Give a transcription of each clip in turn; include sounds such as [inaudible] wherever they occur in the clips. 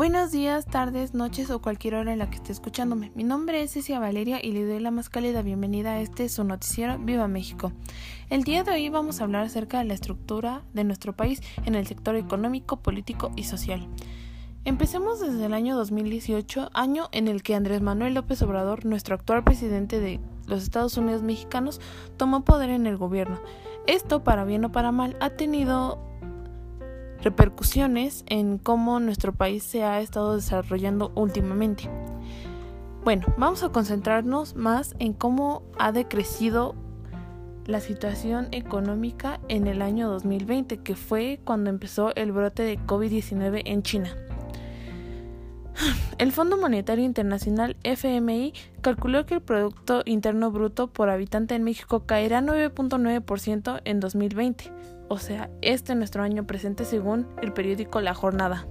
Buenos días, tardes, noches o cualquier hora en la que esté escuchándome. Mi nombre es Cecia Valeria y le doy la más cálida bienvenida a este su noticiero Viva México. El día de hoy vamos a hablar acerca de la estructura de nuestro país en el sector económico, político y social. Empecemos desde el año 2018, año en el que Andrés Manuel López Obrador, nuestro actual presidente de los Estados Unidos mexicanos, tomó poder en el gobierno. Esto, para bien o para mal, ha tenido repercusiones en cómo nuestro país se ha estado desarrollando últimamente. Bueno, vamos a concentrarnos más en cómo ha decrecido la situación económica en el año 2020, que fue cuando empezó el brote de COVID-19 en China. El Fondo Monetario Internacional FMI calculó que el Producto Interno Bruto por habitante en México caerá 9.9% en 2020, o sea, este nuestro año presente según el periódico La Jornada.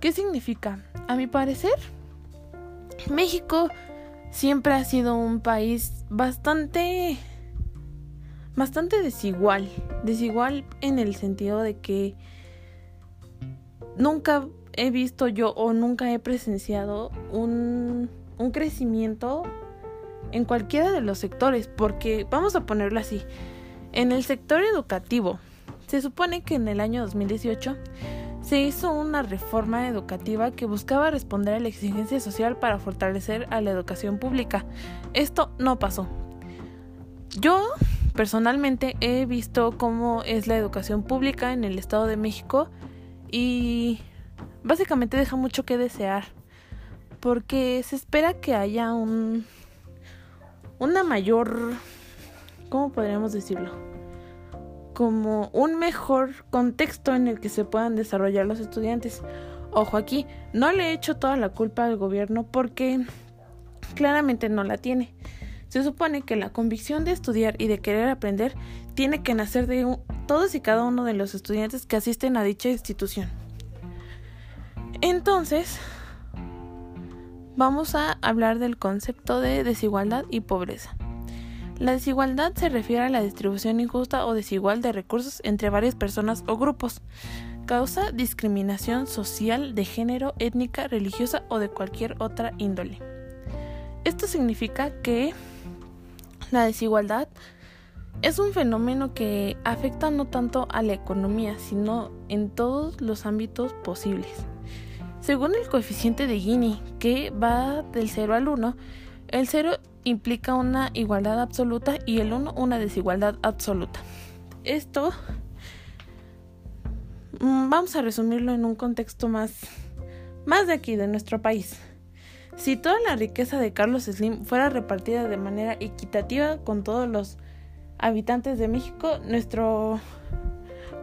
¿Qué significa? A mi parecer, México siempre ha sido un país bastante bastante desigual, desigual en el sentido de que nunca he visto yo o nunca he presenciado un, un crecimiento en cualquiera de los sectores, porque vamos a ponerlo así, en el sector educativo, se supone que en el año 2018 se hizo una reforma educativa que buscaba responder a la exigencia social para fortalecer a la educación pública. Esto no pasó. Yo personalmente he visto cómo es la educación pública en el Estado de México y básicamente deja mucho que desear porque se espera que haya un una mayor ¿cómo podríamos decirlo? Como un mejor contexto en el que se puedan desarrollar los estudiantes. Ojo aquí, no le he hecho toda la culpa al gobierno porque claramente no la tiene. Se supone que la convicción de estudiar y de querer aprender tiene que nacer de todos y cada uno de los estudiantes que asisten a dicha institución. Entonces, vamos a hablar del concepto de desigualdad y pobreza. La desigualdad se refiere a la distribución injusta o desigual de recursos entre varias personas o grupos. Causa discriminación social de género, étnica, religiosa o de cualquier otra índole. Esto significa que la desigualdad es un fenómeno que afecta no tanto a la economía, sino en todos los ámbitos posibles. Según el coeficiente de Gini, que va del 0 al 1, el 0 implica una igualdad absoluta y el 1 una desigualdad absoluta. Esto mm, vamos a resumirlo en un contexto más más de aquí de nuestro país. Si toda la riqueza de Carlos Slim fuera repartida de manera equitativa con todos los habitantes de México, nuestro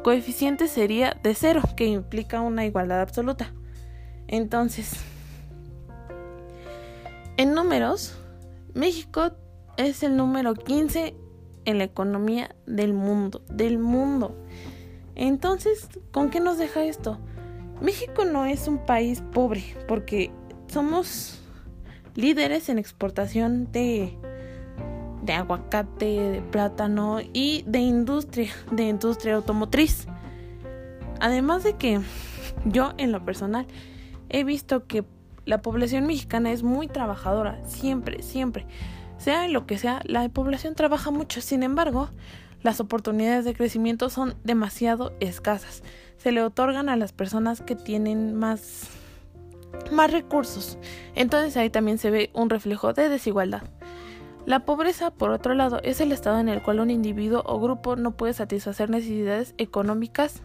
coeficiente sería de 0, que implica una igualdad absoluta. Entonces, en números, México es el número 15 en la economía del mundo, del mundo. Entonces, ¿con qué nos deja esto? México no es un país pobre porque somos líderes en exportación de de aguacate, de plátano y de industria, de industria automotriz. Además de que yo en lo personal he visto que la población mexicana es muy trabajadora, siempre, siempre. Sea en lo que sea, la población trabaja mucho. Sin embargo, las oportunidades de crecimiento son demasiado escasas. Se le otorgan a las personas que tienen más más recursos. Entonces ahí también se ve un reflejo de desigualdad. La pobreza, por otro lado, es el estado en el cual un individuo o grupo no puede satisfacer necesidades económicas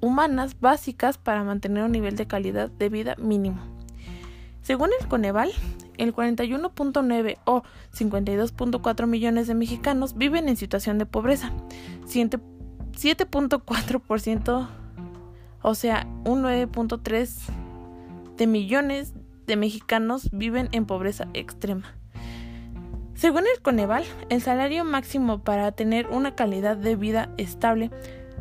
humanas básicas para mantener un nivel de calidad de vida mínimo. Según el Coneval, el 41.9 o 52.4 millones de mexicanos viven en situación de pobreza, 7.4%, o sea, un 9.3 de millones de mexicanos viven en pobreza extrema. Según el Coneval, el salario máximo para tener una calidad de vida estable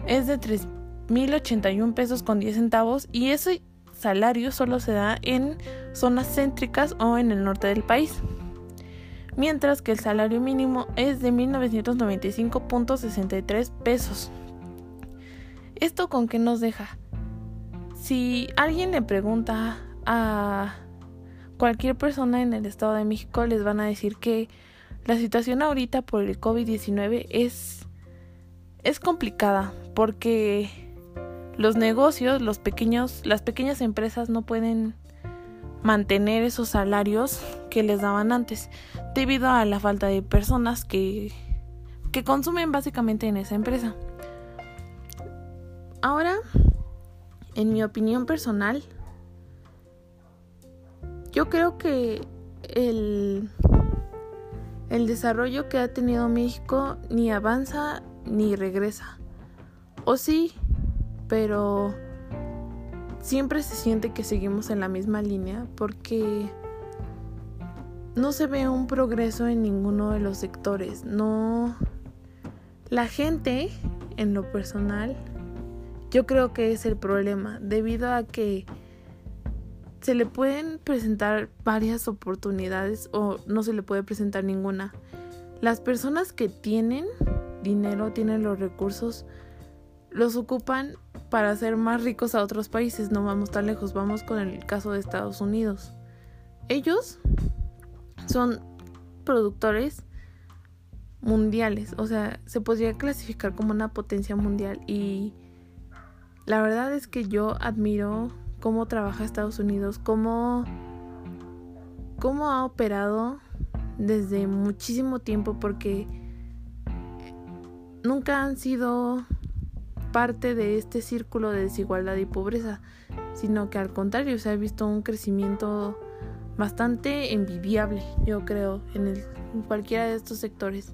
es de 3 1081 pesos con 10 centavos y ese salario solo se da en zonas céntricas o en el norte del país. Mientras que el salario mínimo es de 1995.63 pesos. ¿Esto con qué nos deja? si alguien le pregunta a cualquier persona en el Estado de México, les van a decir que la situación ahorita por el COVID-19 es, es complicada porque los negocios, los pequeños, las pequeñas empresas no pueden mantener esos salarios que les daban antes debido a la falta de personas que, que consumen básicamente en esa empresa. Ahora, en mi opinión personal, yo creo que el, el desarrollo que ha tenido México ni avanza ni regresa. O sí, pero siempre se siente que seguimos en la misma línea porque no se ve un progreso en ninguno de los sectores. No. La gente, en lo personal, yo creo que es el problema, debido a que se le pueden presentar varias oportunidades o no se le puede presentar ninguna. Las personas que tienen dinero, tienen los recursos, los ocupan para hacer más ricos a otros países. No vamos tan lejos, vamos con el caso de Estados Unidos. Ellos son productores mundiales, o sea, se podría clasificar como una potencia mundial y la verdad es que yo admiro cómo trabaja Estados Unidos, cómo, cómo ha operado desde muchísimo tiempo porque nunca han sido parte de este círculo de desigualdad y pobreza, sino que al contrario se ha visto un crecimiento bastante envidiable, yo creo, en, cualquiera de estos sectores.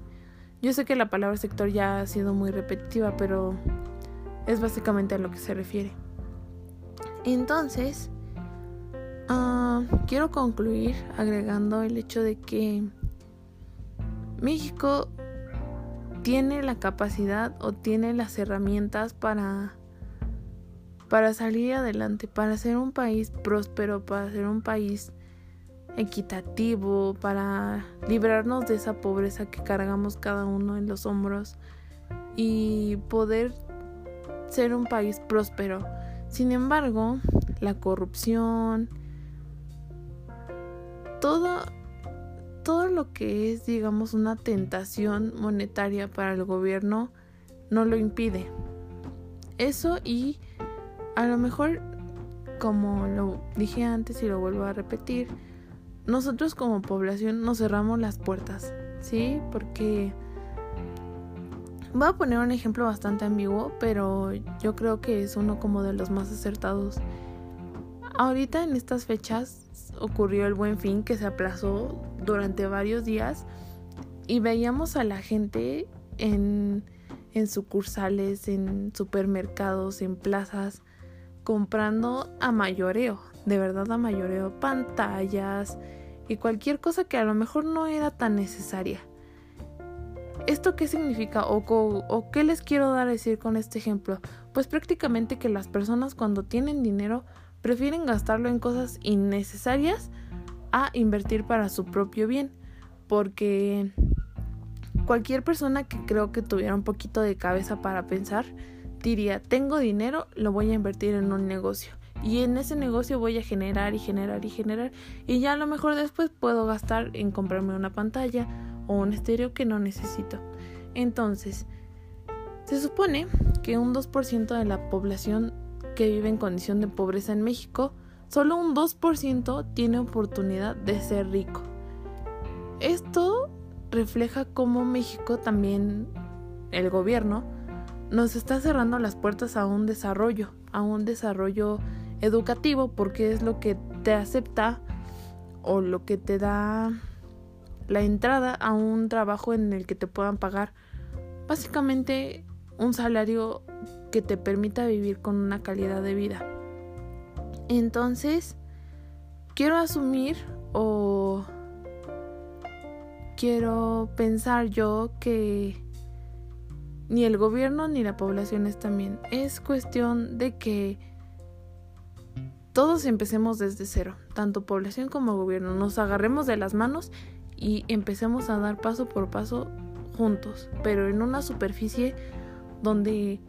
Yo sé que la palabra sector ya ha sido muy repetitiva, pero es básicamente a lo que se refiere. Entonces, ah, quiero concluir agregando el hecho de que México tiene la capacidad o tiene las herramientas para para salir adelante, para ser un país próspero, para ser un país equitativo, para librarnos de esa pobreza que cargamos cada uno en los hombros y poder ser un país próspero. Sin embargo, la corrupción, todo todo lo que es, digamos, una tentación monetaria para el gobierno no lo impide. Eso y a lo mejor, como lo dije antes y lo vuelvo a repetir, nosotros como población nos cerramos las puertas, ¿sí? Porque voy a poner un ejemplo bastante ambiguo, pero yo creo que es uno como de los más acertados. Ahorita en estas fechas ocurrió el buen fin que se aplazó durante varios días y veíamos a la gente en, sucursales, en supermercados, en plazas, comprando a mayoreo, de verdad a mayoreo, pantallas y cualquier cosa que a lo mejor no era tan necesaria. ¿Esto qué significa o, qué les quiero dar a decir con este ejemplo? Pues prácticamente que las personas cuando tienen dinero prefieren gastarlo en cosas innecesarias a invertir para su propio bien. Porque cualquier persona que creo que tuviera un poquito de cabeza para pensar diría, tengo dinero, lo voy a invertir en un negocio. Y en ese negocio voy a generar y generar y generar. Y ya a lo mejor después puedo gastar en comprarme una pantalla o un estéreo que no necesito. Entonces, se supone que un 2% de la población que vive en condición de pobreza en México, solo un 2% tiene oportunidad de ser rico. Esto refleja cómo México también, el gobierno, nos está cerrando las puertas a un desarrollo, a un desarrollo educativo, porque es lo que te acepta o lo que te da la entrada a un trabajo en el que te puedan pagar básicamente un salario que te permita vivir con una calidad de vida. Entonces, quiero asumir o quiero pensar yo que ni el gobierno ni la población están bien. Es cuestión de que todos empecemos desde cero, tanto población como gobierno. Nos agarremos de las manos y empecemos a dar paso por paso juntos, pero en una superficie donde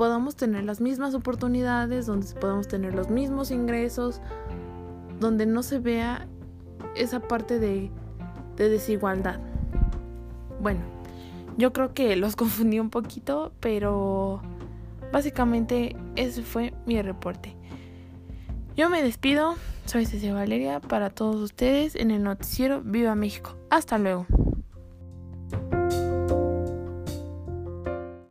podamos tener las mismas oportunidades, donde podamos tener los mismos ingresos, donde no se vea esa parte de, de desigualdad. Bueno, yo creo que los [laughs] confundí un poquito, pero básicamente ese fue mi reporte. Yo me despido, soy Cecilia Valeria para todos ustedes en el noticiero Viva México. Hasta luego.